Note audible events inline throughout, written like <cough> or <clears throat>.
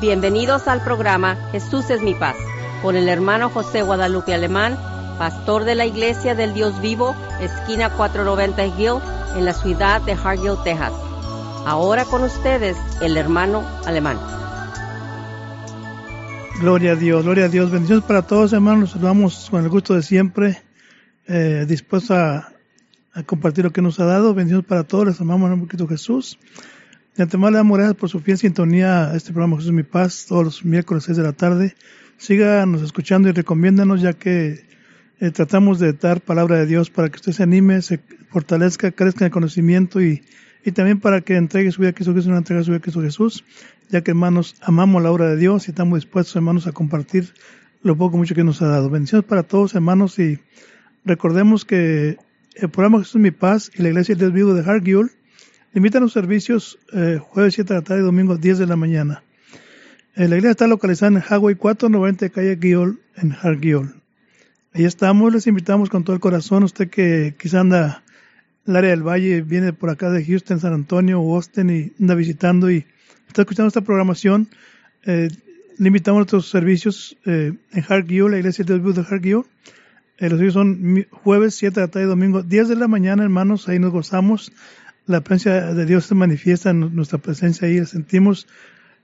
Bienvenidos al programa Jesús es mi paz con el hermano José Guadalupe Alemán, pastor de la Iglesia del Dios Vivo, esquina 490 Hill, en la ciudad de Hargill, Texas. Ahora con ustedes el hermano Alemán. Gloria a Dios, gloria a Dios. Bendiciones para todos, hermanos. Nos vamos con el gusto de siempre, eh, dispuestos a, a, compartir lo que nos ha dado. Bendiciones para todos. Les amamos en el de Jesús. De antemano le damos gracias por su fiel sintonía a este programa Jesús mi paz todos los miércoles 6 de la tarde. Síganos escuchando y recomiéndanos ya que eh, tratamos de dar palabra de Dios para que usted se anime, se fortalezca, crezca en el conocimiento y, y también para que entregue su vida a Cristo Jesús, una entrega su vida a Cristo Jesús, ya que hermanos amamos la obra de Dios y estamos dispuestos hermanos a compartir lo poco mucho que nos ha dado. Bendiciones para todos hermanos y recordemos que el programa Jesús mi paz y la iglesia del vivo de Hargill invitan a los servicios eh, jueves 7 de la tarde y domingo 10 de la mañana. Eh, la iglesia está localizada en Highway 490 calle Guiol en Hargill. Ahí estamos, les invitamos con todo el corazón. Usted que quizá anda el área del valle, viene por acá de Houston, San Antonio Austin y anda visitando y está escuchando esta programación, eh, a nuestros servicios eh, en Hargill, la iglesia de Dios de. Eh, los servicios son jueves 7 de la tarde y domingo 10 de la mañana, hermanos. Ahí nos gozamos. La presencia de Dios se manifiesta en nuestra presencia ahí, la sentimos.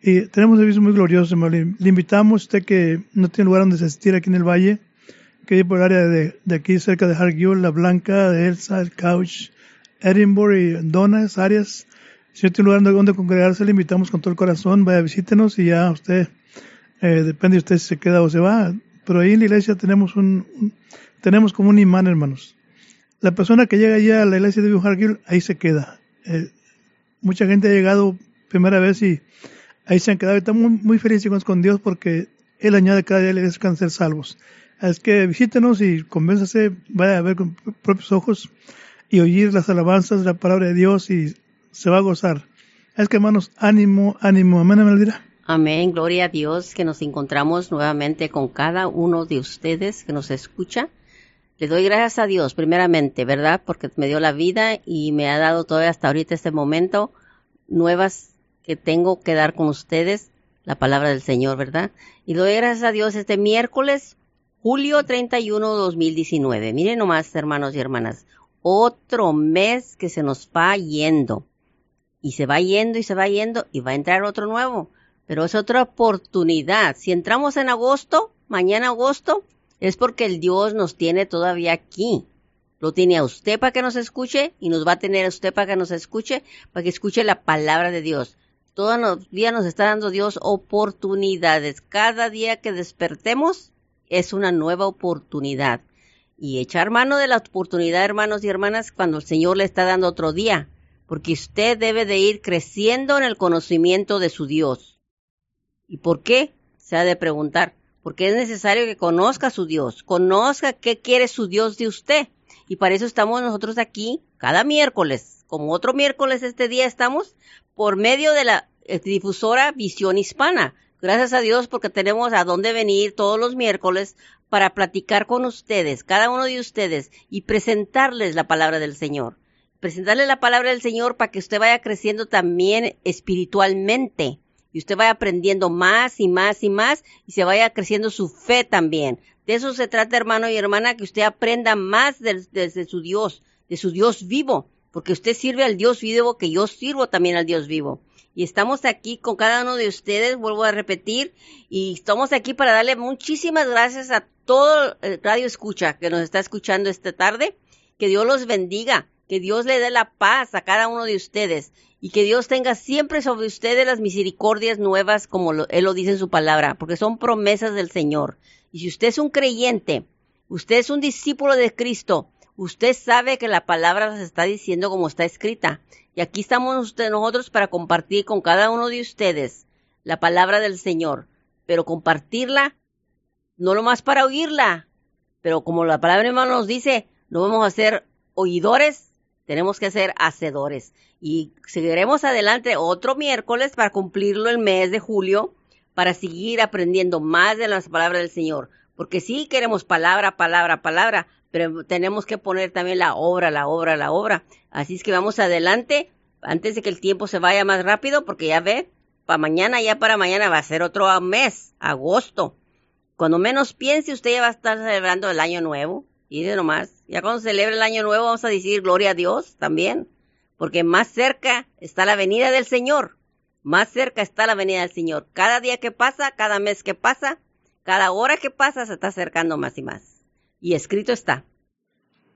Y tenemos servicios muy gloriosos, hermano. Le invitamos, usted que no tiene lugar donde asistir aquí en el valle, que hay por el área de, aquí cerca de Hargill, La Blanca, de Elsa, el Couch, Edinburgh y Donas, áreas. Si no tiene lugar donde congregarse, le invitamos con todo el corazón, vaya, visítenos y ya usted, eh, depende de usted si se queda o se va. Pero ahí en la iglesia tenemos un, un tenemos como un imán, hermanos. La persona que llega allá a la iglesia de Hargill, ahí se queda. Eh, mucha gente ha llegado primera vez y ahí se han quedado. Estamos muy, felices con Dios porque Él añade cada día a la iglesia ser salvos. Es que visítenos y convénzase, vaya a ver con propios ojos y oír las alabanzas de la palabra de Dios y se va a gozar. Es que hermanos, ánimo, ánimo. Amén, Elvira. Amén, gloria a Dios que nos encontramos nuevamente con cada uno de ustedes que nos escucha. Le doy gracias a Dios, primeramente, ¿verdad? Porque me dio la vida y me ha dado todavía hasta ahorita este momento nuevas que tengo que dar con ustedes, la palabra del Señor, ¿verdad? Y doy gracias a Dios este miércoles Julio 31, 2019. Miren nomás, hermanos y hermanas, otro mes que se nos va yendo. Y se va yendo y se va yendo y va a entrar otro nuevo. Pero es otra oportunidad. Si entramos en agosto, mañana agosto, es porque el Dios nos tiene todavía aquí. Lo tiene a usted para que nos escuche y nos va a tener a usted para que nos escuche, para que escuche la palabra de Dios. Todos los días nos está dando Dios oportunidades. Cada día que despertemos, es una nueva oportunidad. Y echar mano de la oportunidad, hermanos y hermanas, cuando el Señor le está dando otro día, porque usted debe de ir creciendo en el conocimiento de su Dios. ¿Y por qué? Se ha de preguntar. Porque es necesario que conozca a su Dios, conozca qué quiere su Dios de usted. Y para eso estamos nosotros aquí cada miércoles. Como otro miércoles este día estamos por medio de la eh, difusora Visión Hispana. Gracias a Dios porque tenemos a dónde venir todos los miércoles para platicar con ustedes, cada uno de ustedes, y presentarles la palabra del Señor. Presentarles la palabra del Señor para que usted vaya creciendo también espiritualmente y usted vaya aprendiendo más y más y más y se vaya creciendo su fe también. De eso se trata, hermano y hermana, que usted aprenda más desde su Dios, de su Dios vivo, porque usted sirve al Dios vivo que yo sirvo también al Dios vivo y estamos aquí con cada uno de ustedes, vuelvo a repetir, y estamos aquí para darle muchísimas gracias a todo el Radio Escucha que nos está escuchando esta tarde. Que Dios los bendiga, que Dios le dé la paz a cada uno de ustedes y que Dios tenga siempre sobre ustedes las misericordias nuevas como Él lo dice en su palabra, porque son promesas del Señor. Y si usted es un creyente, usted es un discípulo de Cristo, usted sabe que la palabra se está diciendo como está escrita. Y aquí estamos usted, nosotros para compartir con cada uno de ustedes la palabra del Señor, pero compartirla no lo más para oírla, pero como la palabra hermano nos dice, no vamos a ser oidores, tenemos que ser hacedores. Y seguiremos adelante otro miércoles para cumplirlo el mes de julio, para seguir aprendiendo más de las palabras del Señor. Porque sí queremos palabra, palabra, palabra, pero tenemos que poner también la obra, la obra, la obra. Así es que vamos adelante, antes de que el tiempo se vaya más rápido, porque ya ve, para mañana, ya para mañana va a ser otro mes, agosto. Cuando menos piense, usted ya va a estar celebrando el año nuevo. Y de nomás, ya cuando celebre el año nuevo vamos a decir gloria a Dios también, porque más cerca está la venida del Señor. Más cerca está la venida del Señor. Cada día que pasa, cada mes que pasa, cada hora que pasa se está acercando más y más. Y escrito está.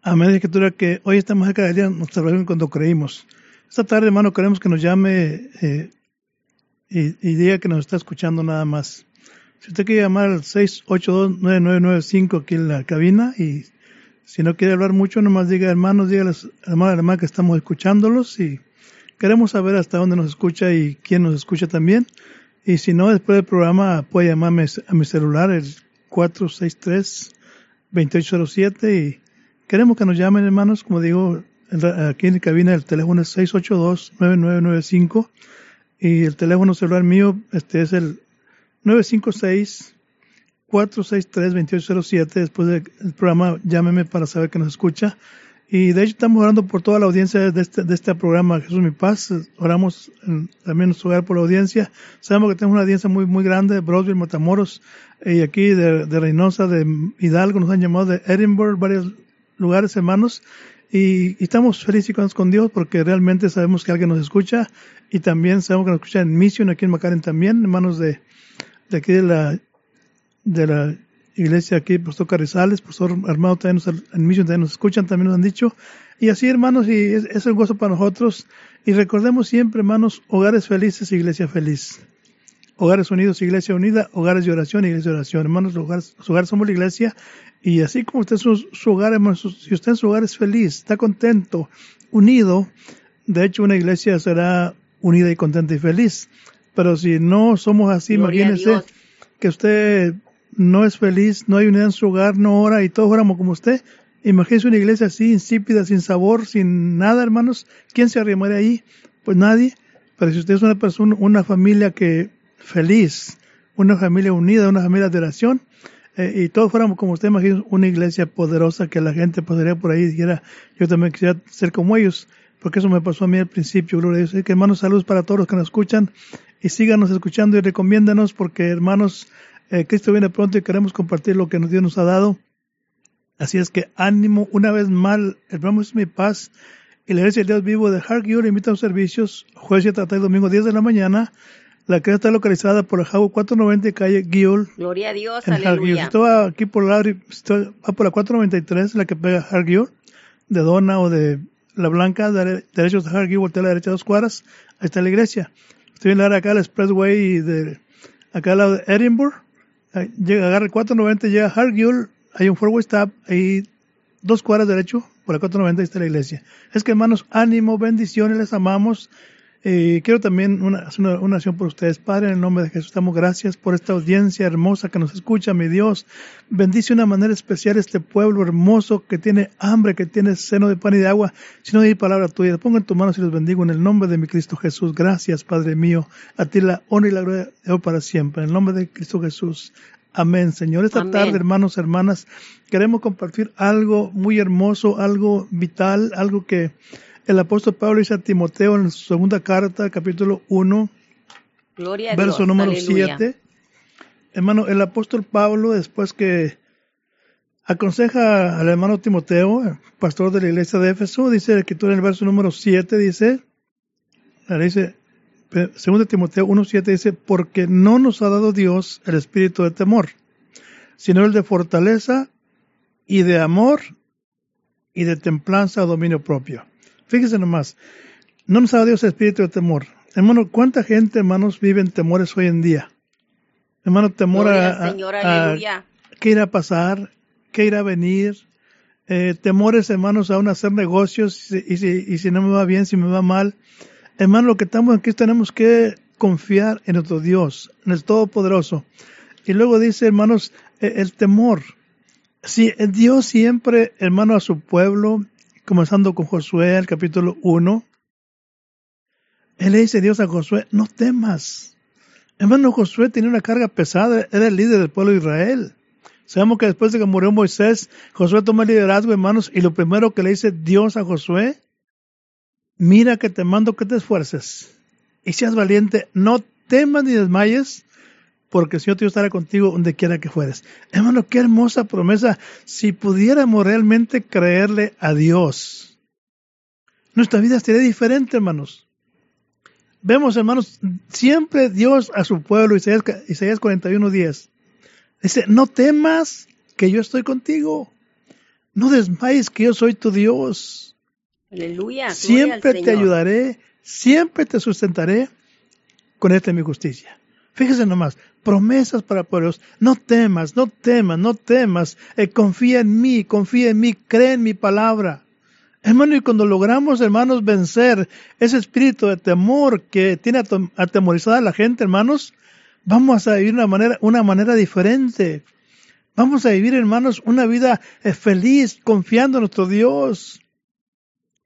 Amén, escritura que hoy estamos cerca del día nos cuando creímos. Esta tarde, hermano, queremos que nos llame eh, y, y, diga que nos está escuchando nada más. Si usted quiere llamar al 682-9995 aquí en la cabina y si no quiere hablar mucho, nomás diga hermanos, diga a los hermanos que estamos escuchándolos y queremos saber hasta dónde nos escucha y quién nos escucha también. Y si no, después del programa puede llamarme a mi celular, el 463-2807 y queremos que nos llamen hermanos, como digo, aquí en la cabina el teléfono es 682-9995 y el teléfono celular mío este es el 956-463-2807. Después del programa, llámeme para saber que nos escucha. Y de hecho estamos orando por toda la audiencia de este, de este programa, Jesús Mi Paz. Oramos también en nuestro hogar por la audiencia. Sabemos que tenemos una audiencia muy, muy grande de Broadway, Matamoros, y aquí de, Reynosa, de Hidalgo, nos han llamado de Edinburgh, varios lugares hermanos. Y, estamos felices con Dios porque realmente sabemos que alguien nos escucha y también sabemos que nos escucha en Mission aquí en McAllen también, hermanos de, de aquí de la, de la iglesia aquí, Pastor Carrizales, Pastor Armado también nos, también nos escuchan, también nos han dicho. Y así hermanos, y es, es un gozo para nosotros. Y recordemos siempre hermanos, hogares felices, iglesia feliz. Hogares unidos, iglesia unida, hogares de oración, iglesia de oración. Hermanos, los hogares, los hogares somos la iglesia y así como usted su, su hogar, si usted en su hogar es feliz, está contento, unido, de hecho una iglesia será unida y contenta y feliz. Pero si no somos así, imagínese que usted no es feliz, no hay unidad en su hogar, no ora y todos oramos como usted. Imagínese una iglesia así, insípida, sin sabor, sin nada, hermanos. ¿Quién se arrimaría ahí? Pues nadie. Pero si usted es una persona, una familia que feliz, una familia unida, una familia de oración, eh, y todos fuéramos como usted imagina, una iglesia poderosa que la gente podría por ahí y dijera, yo también quisiera ser como ellos, porque eso me pasó a mí al principio, gloria a Dios. que hermanos, saludos para todos los que nos escuchan y síganos escuchando y recomiéndanos porque hermanos, eh, Cristo viene pronto y queremos compartir lo que Dios nos ha dado. Así es que ánimo, una vez más, el programa es mi paz y la iglesia de Dios vivo de Hargiur invita a los servicios jueves y trata y domingo 10 de la mañana la que está localizada por el Jago 490 calle Guiol. Gloria a Dios, aleluya. Estaba aquí por la, va por la 493, la que pega Hargill, de Dona o de La Blanca, de, derechos de Hargill, voltea a la derecha dos cuadras, ahí está la iglesia. Estoy en la acá, el Expressway de, acá al lado de Edinburgh, llega, agarra el 490, llega Hargill, hay un four-way stop, ahí dos cuadras derecho, por la 490 ahí está la iglesia. Es que hermanos, ánimo, bendiciones, les amamos. Eh, quiero también una, hacer una, una, oración por ustedes. Padre, en el nombre de Jesús, damos gracias por esta audiencia hermosa que nos escucha, mi Dios. Bendice de una manera especial este pueblo hermoso que tiene hambre, que tiene seno de pan y de agua. Si no hay palabra tuya, pongo en tus manos y los bendigo en el nombre de mi Cristo Jesús. Gracias, Padre mío. A ti la honra y la gloria de para siempre. En el nombre de Cristo Jesús. Amén, Señor. Esta tarde, hermanos, hermanas, queremos compartir algo muy hermoso, algo vital, algo que el apóstol Pablo dice a Timoteo en su segunda carta, capítulo 1, verso número 7. Hermano, el apóstol Pablo, después que aconseja al hermano Timoteo, pastor de la iglesia de Éfeso, dice la escritura en el verso número 7, dice, dice, segundo Timoteo 1.7 dice, porque no nos ha dado Dios el espíritu de temor, sino el de fortaleza y de amor y de templanza o dominio propio. Fíjese nomás, no nos ha dado Dios espíritu de temor. Hermano, ¿cuánta gente, hermanos, vive en temores hoy en día? Hermano, temor a, qué irá a pasar, qué irá a venir, eh, temores, hermanos, aún a hacer negocios y si, y si no me va bien, si me va mal. Hermano, lo que estamos aquí tenemos que confiar en nuestro Dios, en el Todopoderoso. Y luego dice, hermanos, eh, el temor. Si Dios siempre, hermano, a su pueblo, comenzando con Josué, el capítulo 1. Él le dice Dios a Josué, no temas. Hermano, Josué tenía una carga pesada, era el líder del pueblo de Israel. Sabemos que después de que murió Moisés, Josué toma el liderazgo, hermanos, y lo primero que le dice Dios a Josué, mira que te mando que te esfuerces y seas valiente, no temas ni desmayes, porque el Señor te estará contigo donde quiera que fueres. Hermano, qué hermosa promesa. Si pudiéramos realmente creerle a Dios, nuestra vida sería diferente, hermanos. Vemos, hermanos, siempre Dios a su pueblo, Isaías, Isaías 41, 10. Dice, no temas que yo estoy contigo. No desmayes que yo soy tu Dios. Aleluya. Siempre te ayudaré, siempre te sustentaré con esta mi justicia. Fíjese nomás, promesas para pueblos. No temas, no temas, no temas. Eh, confía en mí, confía en mí, cree en mi palabra. Hermano, y cuando logramos, hermanos, vencer ese espíritu de temor que tiene atemorizada a la gente, hermanos, vamos a vivir una manera, una manera diferente. Vamos a vivir, hermanos, una vida eh, feliz, confiando en nuestro Dios.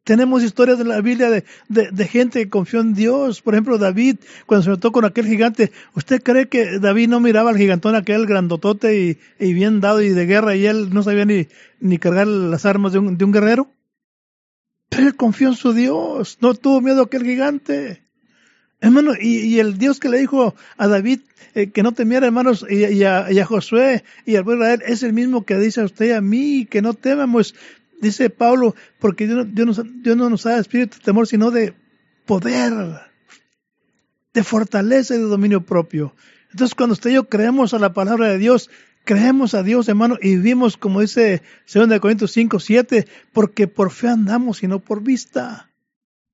Tenemos historias de la Biblia de, gente que confió en Dios. Por ejemplo, David, cuando se notó con aquel gigante, ¿usted cree que David no miraba al gigantón aquel grandotote y, y, bien dado y de guerra y él no sabía ni, cargar las armas de un, guerrero? Pero él confió en su Dios, no tuvo miedo a aquel gigante. Hermano, y, el Dios que le dijo a David eh, que no temiera, hermanos, y, y, a, y, a, Josué y al pueblo de Israel, es el mismo que dice a usted y a mí, que no temamos dice Pablo, porque Dios, no nos da espíritu de temor, sino de poder, de fortaleza y de dominio propio. Entonces, cuando usted y yo creemos a la palabra de Dios, creemos a Dios, hermano, y vivimos, como dice 2 Corintios 5, 7, porque por fe andamos y no por vista.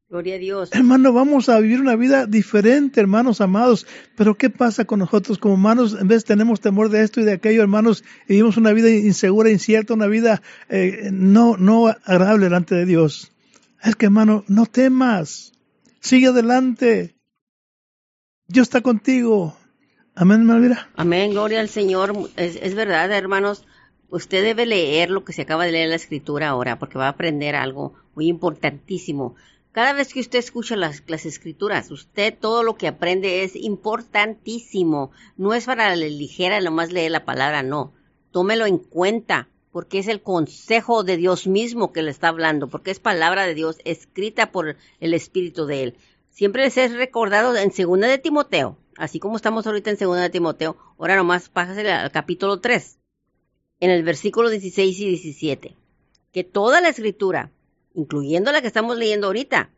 Gloria a Dios. Hermano, vamos a vivir una vida diferente, hermanos amados. Pero ¿qué pasa con nosotros como humanos? En vez tenemos temor de esto y de aquello, hermanos, y vivimos una vida insegura, incierta, una vida eh, no, no agradable delante de Dios. Es que, hermano, no temas. Sigue adelante. Dios está contigo. Amén, Malvira. Amén, gloria al Señor. Es, es verdad, hermanos. Usted debe leer lo que se acaba de leer en la escritura ahora, porque va a aprender algo muy importantísimo. Cada vez que usted escucha las, escrituras, usted todo lo que aprende es importantísimo. No es para la ligera nomás leer la palabra, no. Tómelo en cuenta, porque es el consejo de Dios mismo que le está hablando, porque es palabra de Dios escrita por el Espíritu de Él. Siempre les es recordado en Segunda de Timoteo, así como estamos ahorita en Segunda de Timoteo, ahora nomás pásale al capítulo 3, en el versículo 16 y 17, que toda la escritura incluyendo la que estamos leyendo ahorita,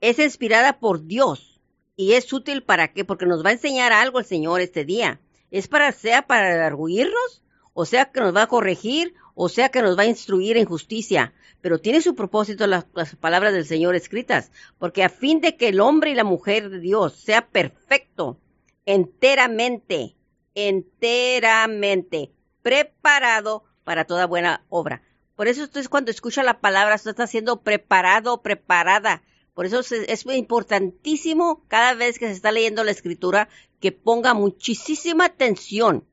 es inspirada por Dios y es útil para qué? Porque nos va a enseñar algo el Señor este día. Es para sea para arguirnos, o sea que nos va a corregir, o sea que nos va a instruir en justicia. Pero tiene su propósito las, las palabras del Señor escritas, porque a fin de que el hombre y la mujer de Dios sea perfecto, enteramente, enteramente preparado para toda buena obra. Por eso usted cuando escucha la palabra, usted está siendo preparado, preparada. Por eso es, importantísimo cada vez que se está leyendo la escritura que ponga muchísima atención.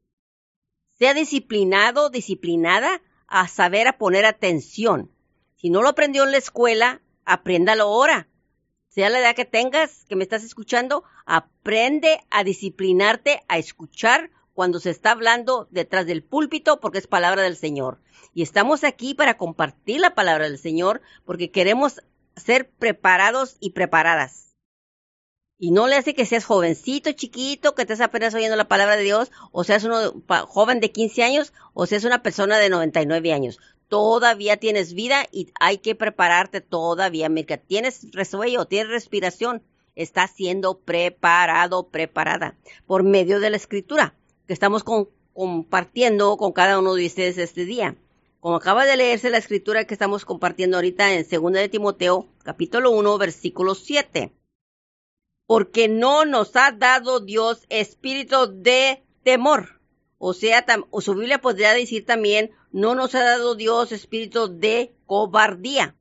Sea disciplinado, disciplinada a saber a poner atención. Si no lo aprendió en la escuela, apréndalo ahora. Sea la edad que tengas, que me estás escuchando, aprende a disciplinarte, a escuchar cuando se está hablando detrás del púlpito porque es palabra del Señor. Y estamos aquí para compartir la palabra del Señor porque queremos ser preparados y preparadas. Y no le hace que seas jovencito, chiquito, que estés apenas oyendo la palabra de Dios, o seas uno joven de 15 años, o seas una persona de 99 años. Todavía tienes vida y hay que prepararte todavía. Mira, tienes resuello, tienes respiración, estás siendo preparado, preparada por medio de la escritura que estamos compartiendo con cada uno de ustedes este día. Como acaba de leerse la escritura que estamos compartiendo ahorita en 2 de Timoteo, capítulo 1, versículo 7. Porque no nos ha dado Dios espíritu de temor. O sea, o su Biblia podría decir también, no nos ha dado Dios espíritu de cobardía,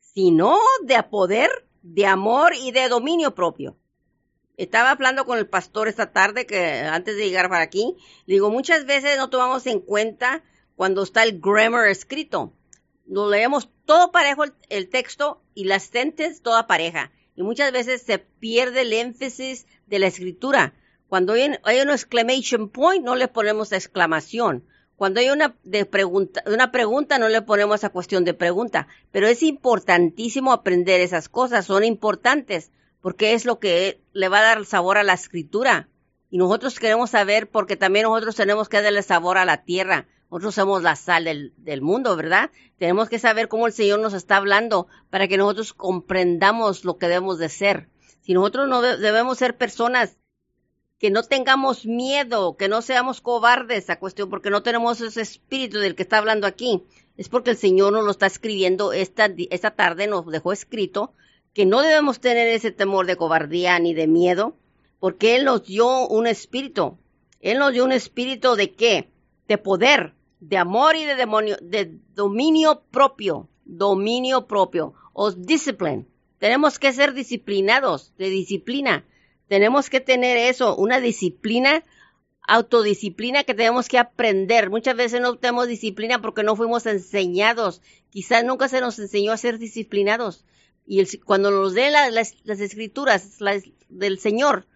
sino de poder, de amor y de dominio propio. Estaba hablando con el pastor esta tarde, que antes de llegar para aquí, digo, muchas veces no tomamos en cuenta cuando está el grammar escrito. Nos leemos todo parejo el, texto y las sentences toda pareja. Y muchas veces se pierde el énfasis de la escritura. Cuando hay, hay un exclamation point, no le ponemos exclamación. Cuando hay una, de pregunta, una pregunta, no le ponemos a cuestión de pregunta. Pero es importantísimo aprender esas cosas, son importantes porque es lo que le va a dar sabor a la escritura. Y nosotros queremos saber porque también nosotros tenemos que darle sabor a la tierra. Nosotros somos la sal del, mundo, ¿verdad? Tenemos que saber cómo el Señor nos está hablando para que nosotros comprendamos lo que debemos de ser. Si nosotros no debemos ser personas que no tengamos miedo, que no seamos cobardes a cuestión, porque no tenemos ese espíritu del que está hablando aquí. Es porque el Señor nos lo está escribiendo esta, esta tarde, nos dejó escrito que no debemos tener ese temor de cobardía ni de miedo, porque Él nos dio un espíritu. Él nos dio un espíritu de qué? De poder, de amor y de demonio, de dominio propio, dominio propio, o discipline. Tenemos que ser disciplinados, de disciplina. Tenemos que tener eso, una disciplina, autodisciplina que tenemos que aprender. Muchas veces no tenemos disciplina porque no fuimos enseñados. Quizás nunca se nos enseñó a ser disciplinados. Y cuando nos den las, escrituras del Señor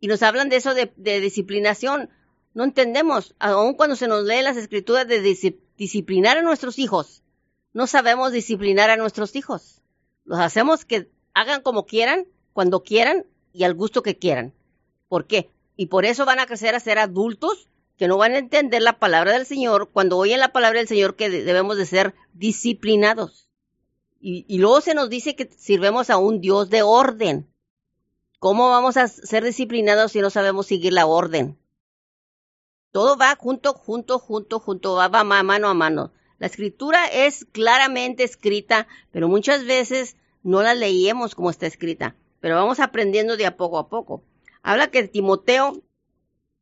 y nos hablan de eso de, disciplinación, no entendemos. Aun cuando se nos lee las escrituras de disciplinar a nuestros hijos, no sabemos disciplinar a nuestros hijos. Los hacemos que hagan como quieran, cuando quieran, y al gusto que quieran. ¿Por qué? Y por eso van a crecer a ser adultos que no van a entender la palabra del Señor cuando oyen la palabra del Señor que debemos de ser disciplinados. Y, luego se nos dice que sirvemos a un Dios de orden. ¿Cómo vamos a ser disciplinados si no sabemos seguir la orden? Todo va junto, junto, junto, junto, va, mano a mano. La escritura es claramente escrita, pero muchas veces no la leemos como está escrita pero vamos aprendiendo de a poco a poco. Habla que Timoteo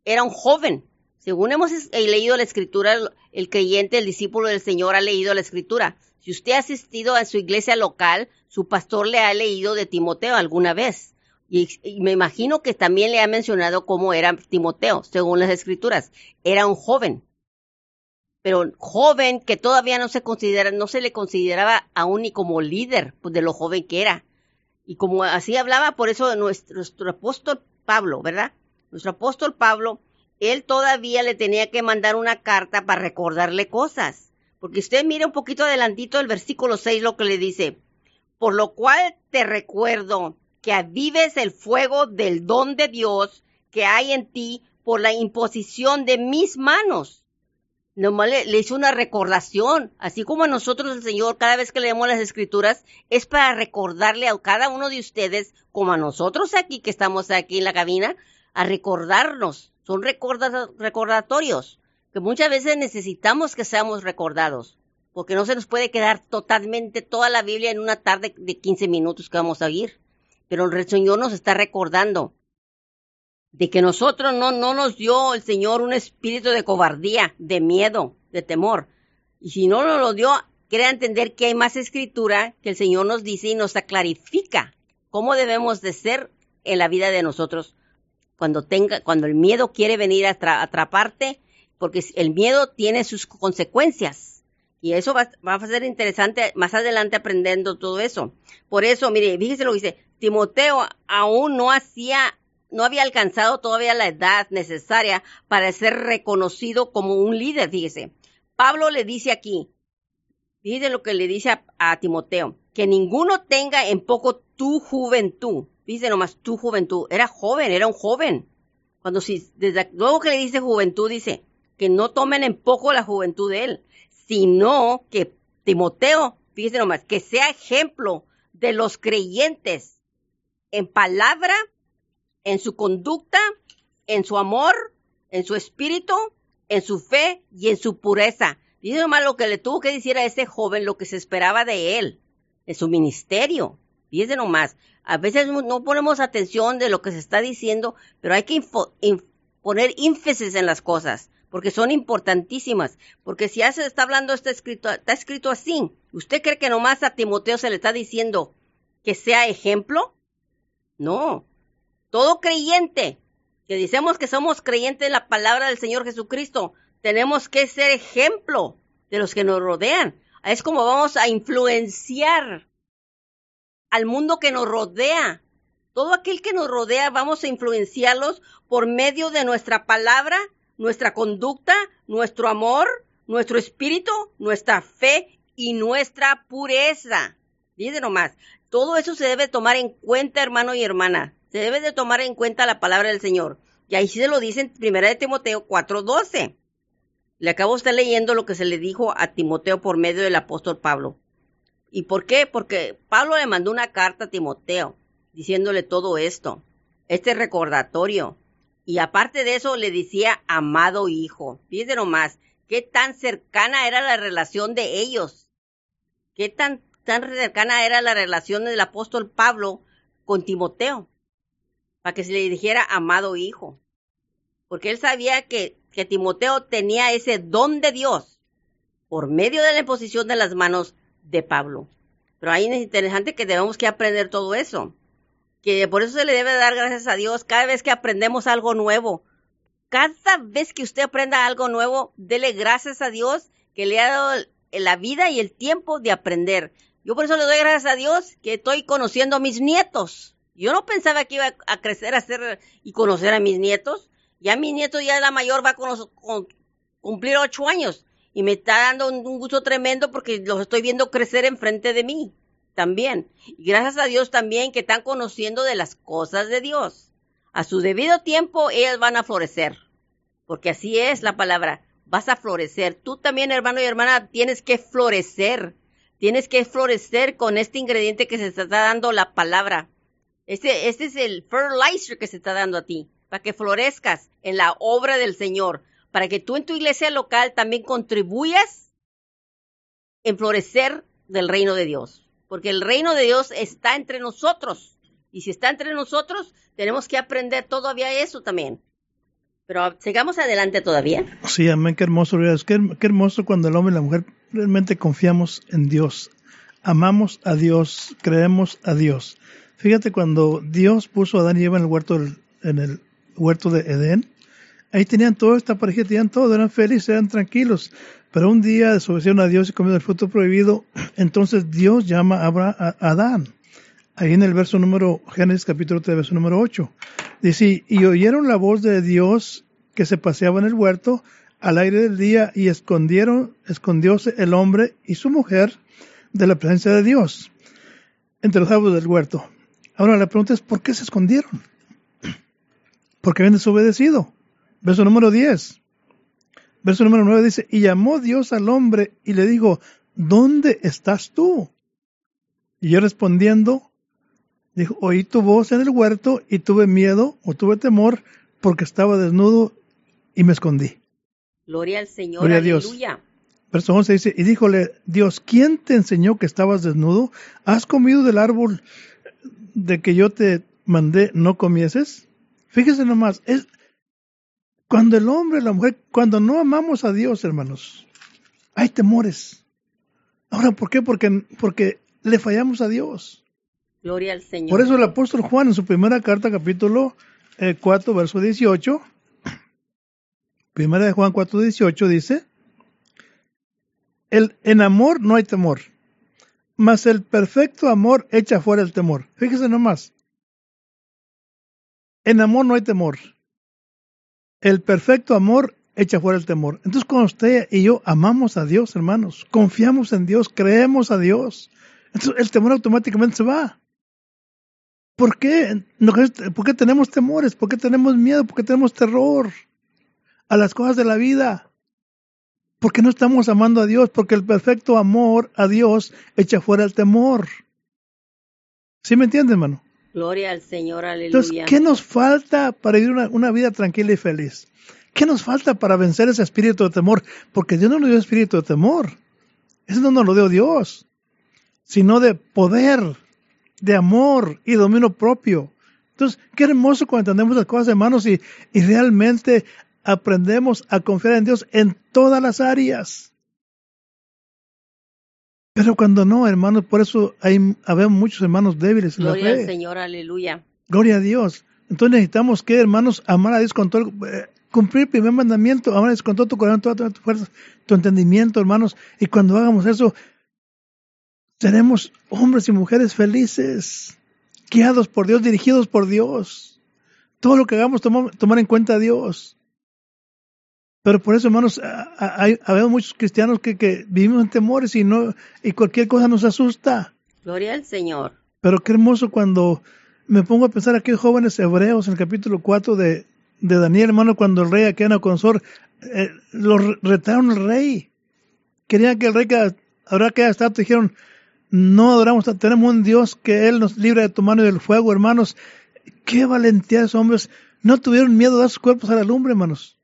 era un joven. Según hemos leído la escritura, el creyente, el discípulo del Señor ha leído la escritura. Si usted ha asistido a su iglesia local, su pastor le ha leído de Timoteo alguna vez. Y, me imagino que también le ha mencionado cómo era Timoteo, según las escrituras. Era un joven. Pero joven que todavía no se considera, no se le consideraba aún ni como líder pues, de lo joven que era. Y como así hablaba, por eso nuestro apóstol Pablo, ¿verdad? Nuestro apóstol Pablo, él todavía le tenía que mandar una carta para recordarle cosas. Porque usted mire un poquito adelantito el versículo 6 lo que le dice. Por lo cual te recuerdo que avives el fuego del don de Dios que hay en ti por la imposición de mis manos nomás le, le, hizo una recordación, así como a nosotros el Señor, cada vez que leemos las escrituras, es para recordarle a cada uno de ustedes, como a nosotros aquí que estamos aquí en la cabina, a recordarnos. Son recordatorios, que muchas veces necesitamos que seamos recordados, porque no se nos puede quedar totalmente toda la Biblia en una tarde de 15 minutos que vamos a oír. Pero el Señor nos está recordando de que nosotros no, no nos dio el Señor un espíritu de cobardía, de miedo, de temor. Y si no nos lo dio, quiere entender que hay más escritura que el Señor nos dice y nos clarifica cómo debemos de ser en la vida de nosotros cuando tenga, cuando el miedo quiere venir a atraparte, porque el miedo tiene sus consecuencias. Y eso va, a ser interesante más adelante aprendiendo todo eso. Por eso, mire, fíjese lo que dice, Timoteo aún no hacía no había alcanzado todavía la edad necesaria para ser reconocido como un líder, fíjese. Pablo le dice aquí, fíjese lo que le dice a, Timoteo, que ninguno tenga en poco tu juventud. Dice nomás tu juventud. Era joven, era un joven. Cuando si, desde luego que le dice juventud, dice que no tomen en poco la juventud de él, sino que Timoteo, fíjese nomás, que sea ejemplo de los creyentes en palabra en su conducta, en su amor, en su espíritu, en su fe y en su pureza. Dice nomás lo que le tuvo que decir a ese joven, lo que se esperaba de él, en su ministerio. Fíjense nomás, a veces no ponemos atención de lo que se está diciendo, pero hay que poner énfasis en las cosas, porque son importantísimas. Porque si ya se está hablando, está escrito, está escrito así. ¿Usted cree que nomás a Timoteo se le está diciendo que sea ejemplo? No, todo creyente que decimos que somos creyentes en la palabra del Señor Jesucristo, tenemos que ser ejemplo de los que nos rodean. Es como vamos a influenciar al mundo que nos rodea. Todo aquel que nos rodea vamos a influenciarlos por medio de nuestra palabra, nuestra conducta, nuestro amor, nuestro espíritu, nuestra fe y nuestra pureza. Dice nomás, todo eso se debe tomar en cuenta, hermano y hermana. Se debe de tomar en cuenta la palabra del Señor. Y ahí se lo dice en 1 de Timoteo 4:12. Le acabo de estar leyendo lo que se le dijo a Timoteo por medio del apóstol Pablo. ¿Y por qué? Porque Pablo le mandó una carta a Timoteo diciéndole todo esto, este recordatorio. Y aparte de eso le decía amado hijo. Fíjense nomás, qué tan cercana era la relación de ellos. Qué tan, tan cercana era la relación del apóstol Pablo con Timoteo. Para que se le dijera amado hijo. Porque él sabía que, que Timoteo tenía ese don de Dios por medio de la imposición de las manos de Pablo. Pero ahí es interesante que debemos que aprender todo eso. Que por eso se le debe dar gracias a Dios cada vez que aprendemos algo nuevo. Cada vez que usted aprenda algo nuevo, dele gracias a Dios que le ha dado la vida y el tiempo de aprender. Yo por eso le doy gracias a Dios que estoy conociendo a mis nietos. Yo no pensaba que iba a crecer a ser y conocer a mis nietos. Ya mi nieto, ya la mayor, va a cumplir ocho años y me está dando un, gusto tremendo porque los estoy viendo crecer enfrente de mí también. Y gracias a Dios también que están conociendo de las cosas de Dios. A su debido tiempo ellas van a florecer, porque así es la palabra, vas a florecer. Tú también, hermano y hermana, tienes que florecer. Tienes que florecer con este ingrediente que se está dando la palabra. Este, este es el fertilizer que se está dando a ti, para que florezcas en la obra del Señor para que tú en tu iglesia local también contribuyas en florecer del reino de Dios. Porque el reino de Dios está entre nosotros. Y si está entre nosotros, tenemos que aprender todavía eso también. Pero sigamos adelante todavía. Sí, amén, qué hermoso. Qué, hermoso cuando el hombre y la mujer realmente confiamos en Dios. Amamos a Dios, creemos a Dios. Fíjate cuando Dios puso a Adán y Eva en el huerto de Edén, Ahí tenían toda esta pareja, tenían todo, eran felices, eran tranquilos. Pero un día desobedecieron a Dios y comieron el fruto prohibido. <clears throat> Entonces Dios llama a, Adán. Ahí en el verso número, Génesis capítulo 3, verso número 8. Dice, y oyeron la voz de Dios que se paseaba en el huerto al aire del día y escondieron, escondióse el hombre y su mujer de la presencia de Dios entre los árboles del huerto. Ahora la pregunta es, ¿por qué se escondieron? <clears throat> Porque habían desobedecido. Verso número 10. Verso número 9 dice, y llamó Dios al hombre y le dijo, ¿dónde estás tú? Y yo respondiendo, dijo, oí tu voz en el huerto y tuve miedo o tuve temor porque estaba desnudo y me escondí. Gloria al Señor, Gloria aleluya. A Dios. Verso 11 dice, y díjole, Dios, ¿quién te enseñó que estabas desnudo? ¿Has comido del árbol de que yo te mandé no comieses? Fíjese nomás, es, cuando el hombre, la mujer, cuando no amamos a Dios, hermanos, hay temores. Ahora, ¿por qué? Porque, porque le fallamos a Dios. Gloria al Señor. Por eso el apóstol Juan en su primera carta, capítulo 4, eh, verso 18, <clears throat> primera de Juan 4, 18 dice, el, en amor no hay temor, mas el perfecto amor echa fuera el temor. Fíjese nomás. En amor no hay temor. El perfecto amor echa fuera el temor. Entonces cuando usted y yo amamos a Dios, hermanos, confiamos en Dios, creemos a Dios, entonces el temor automáticamente se va. ¿Por qué? ¿Por qué tenemos temores? ¿Por qué tenemos miedo? ¿Por qué tenemos terror a las cosas de la vida? Porque no estamos amando a Dios, porque el perfecto amor a Dios echa fuera el temor. ¿Sí me entiende, hermano? Gloria al Señor, aleluya. Entonces, ¿qué nos falta para vivir una, vida tranquila y feliz? ¿Qué nos falta para vencer ese espíritu de temor? Porque Dios no nos dio espíritu de temor. Eso no nos lo dio Dios, sino de poder, de amor y dominio propio. Entonces, qué hermoso cuando entendemos las cosas, hermanos, y, y realmente aprendemos a confiar en Dios en todas las áreas. Pero cuando no, hermanos, por eso hay, habemos muchos hermanos débiles en la fe. Gloria al Señor, aleluya. Gloria a Dios. Entonces necesitamos que, hermanos, amar a Dios con todo, eh, cumplir el primer mandamiento, amar a Dios con todo tu corazón, toda, tu fuerza, tu entendimiento, hermanos. Y cuando hagamos eso, seremos hombres y mujeres felices, guiados por Dios, dirigidos por Dios. Todo lo que hagamos, tomar en cuenta a Dios. Pero por eso, hermanos, hay, muchos cristianos que, vivimos en temores y no y cualquier cosa nos asusta. Gloria al Señor. Pero qué hermoso cuando me pongo a pensar aquellos jóvenes hebreos en el capítulo 4 de, de Daniel, hermano, cuando el rey Akenaconsor eh, lo retaron al rey. Querían que el rey que ahora que estatua dijeron, no adoramos, tenemos un Dios que Él nos libra de tu mano y del fuego, hermanos. Qué valentía esos hombres. No tuvieron miedo de dar sus cuerpos a la lumbre, hermanos.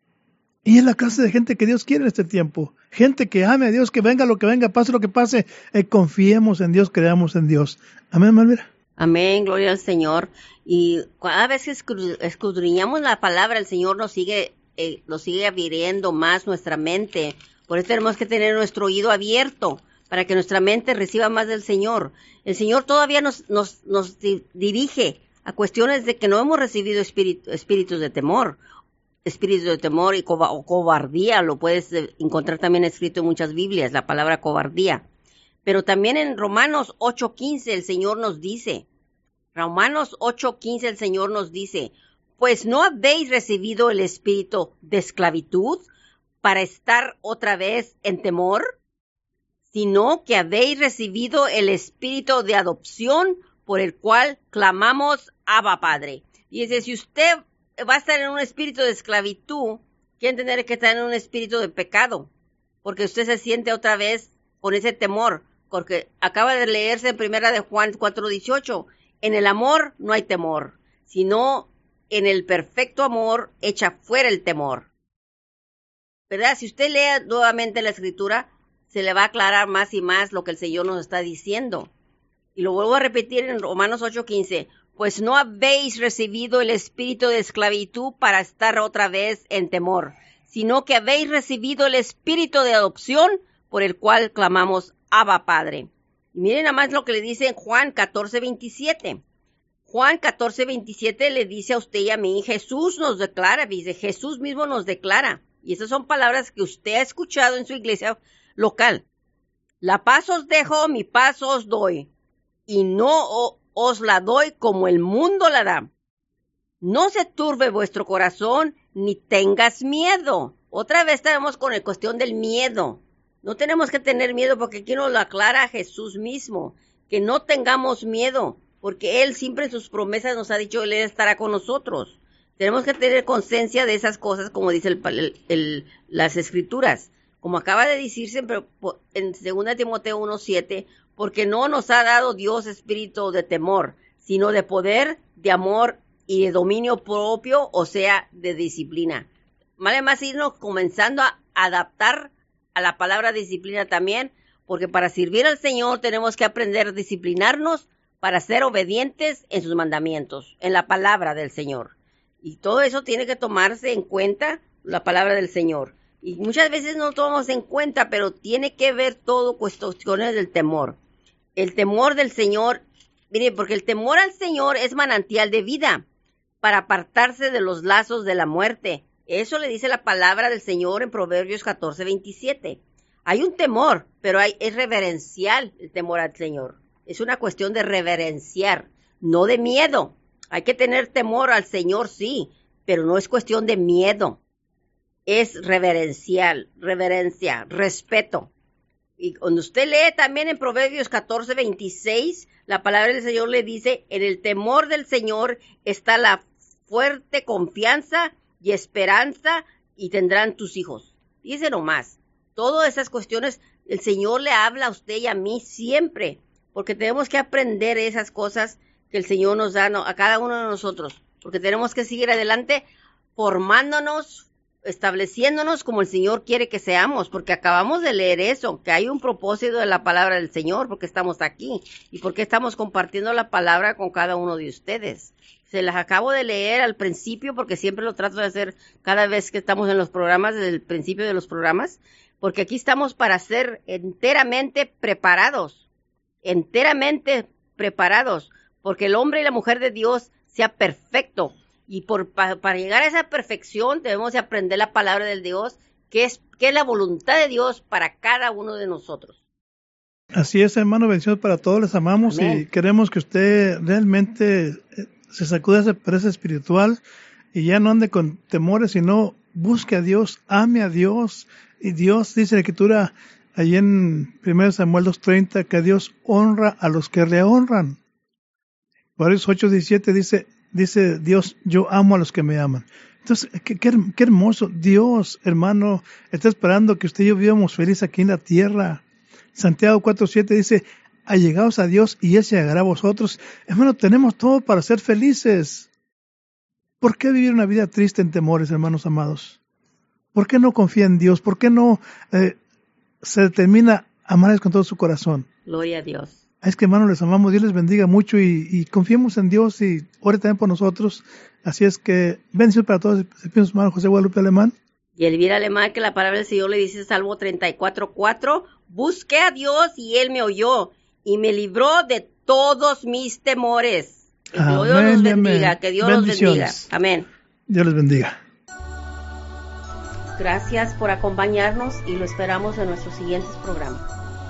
Y es la clase de gente que Dios quiere en este tiempo. Gente que ame a Dios, que venga lo que venga, pase lo que pase, eh, confiemos en Dios, creamos en Dios. Amén, Malvira. Amén, gloria al Señor. Y cada vez que escudriñamos la palabra, el Señor nos sigue, eh, nos sigue abriendo más nuestra mente. Por eso tenemos que tener nuestro oído abierto para que nuestra mente reciba más del Señor. El Señor todavía nos, nos, nos dirige a cuestiones de que no hemos recibido espíritus de temor, espíritus de temor y o cobardía, lo puedes eh, encontrar también escrito en muchas Biblias, la palabra cobardía. Pero también en Romanos 8:15 el Señor nos dice, Romanos 8:15 el Señor nos dice, pues no habéis recibido el espíritu de esclavitud para estar otra vez en temor, sino que habéis recibido el espíritu de adopción por el cual clamamos Abba Padre. Y dice, si usted va a estar en un espíritu de esclavitud, quiere tener que estar en un espíritu de pecado, porque usted se siente otra vez con ese temor, porque acaba de leerse en primera de Juan 4:18, en el amor no hay temor, sino en el perfecto amor echa fuera el temor. ¿Verdad? Si usted lee nuevamente la escritura, se le va a aclarar más y más lo que el Señor nos está diciendo. Y lo vuelvo a repetir en Romanos 8:15, pues no habéis recibido el espíritu de esclavitud para estar otra vez en temor, sino que habéis recibido el espíritu de adopción por el cual clamamos Abba Padre. Y miren nada más lo que le dice en Juan 14:27. Juan 14:27 le dice a usted y a mí, Jesús nos declara, dice, Jesús mismo nos declara. Y esas son palabras que usted ha escuchado en su iglesia local. La paz os dejo, mi paz os doy. Y no os la doy como el mundo la da. No se turbe vuestro corazón, ni tengas miedo. Otra vez estamos con la cuestión del miedo. No tenemos que tener miedo porque aquí nos lo aclara Jesús mismo, que no tengamos miedo, porque Él siempre en sus promesas nos ha dicho Él estará con nosotros. Tenemos que tener conciencia de esas cosas, como dice las escrituras. Como acaba de decirse en 2 Timoteo 1.7, porque no nos ha dado Dios espíritu de temor, sino de poder, de amor y de dominio propio, o sea, de disciplina. Vale más irnos comenzando a adaptar a la palabra disciplina también, porque para servir al Señor tenemos que aprender a disciplinarnos para ser obedientes en sus mandamientos, en la palabra del Señor. Y todo eso tiene que tomarse en cuenta la palabra del Señor. Y muchas veces no tomamos en cuenta, pero tiene que ver todo cuestiones del temor. El temor del Señor, mire, porque el temor al Señor es manantial de vida para apartarse de los lazos de la muerte. Eso le dice la palabra del Señor en Proverbios 14, 27. Hay un temor, pero hay, es reverencial el temor al Señor. Es una cuestión de reverenciar, no de miedo. Hay que tener temor al Señor, sí, pero no es cuestión de miedo. Es reverencial, reverencia, respeto. Y cuando usted lee también en Proverbios 14, 26, la palabra del Señor le dice, en el temor del Señor está la fuerte confianza y esperanza y tendrán tus hijos. Dice nomás, todas esas cuestiones el Señor le habla a usted y a mí siempre, porque tenemos que aprender esas cosas que el Señor nos da a cada uno de nosotros, porque tenemos que seguir adelante formándonos, estableciéndonos como el Señor quiere que seamos, porque acabamos de leer eso, que hay un propósito de la palabra del Señor, porque estamos aquí y porque estamos compartiendo la palabra con cada uno de ustedes. Se las acabo de leer al principio porque siempre lo trato de hacer cada vez que estamos en los programas, desde el principio de los programas, porque aquí estamos para ser enteramente preparados, enteramente preparados, porque el hombre y la mujer de Dios sea perfecto. Y por, para, llegar a esa perfección debemos de aprender la palabra del Dios, que es, que es la voluntad de Dios para cada uno de nosotros. Así es, hermano, bendiciones para todos, les amamos y queremos que usted realmente eh, se sacude esa pereza espiritual y ya no ande con temores, sino busque a Dios, ame a Dios. Y Dios, dice la Escritura, Allí en 1 Samuel 2.30 que Dios honra a los que le honran. Por eso 8.17 dice, dice Dios, yo amo a los que me aman. Entonces, qué, qué, hermoso. Dios, hermano, está esperando que usted y yo vivamos feliz aquí en la tierra. Santiago 4.7 dice, allegaos a Dios y Él se llegará a vosotros. Hermano, tenemos todo para ser felices. ¿Por qué vivir una vida triste en temores, hermanos amados? ¿Por qué no confía en Dios? ¿Por qué no eh, se determina amarles con todo su corazón? Gloria a Dios. Es que hermanos, les amamos, Dios les bendiga mucho y, confiemos en Dios y ore también por nosotros. Así es que bendiciones para todos. Se su hermano José Guadalupe Alemán. Y Elvira Alemán, que la palabra del Señor le dice Salmo 34.4, busqué a Dios y Él me oyó y me libró de todos mis temores. Que Dios los bendiga, que Dios los bendiga. Amén. Dios les bendiga. Gracias por acompañarnos y lo esperamos en nuestros siguientes programas.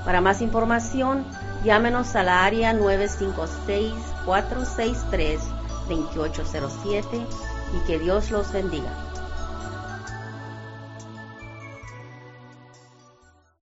Para más información, llámenos a la área 956-463-2807 y que Dios los bendiga.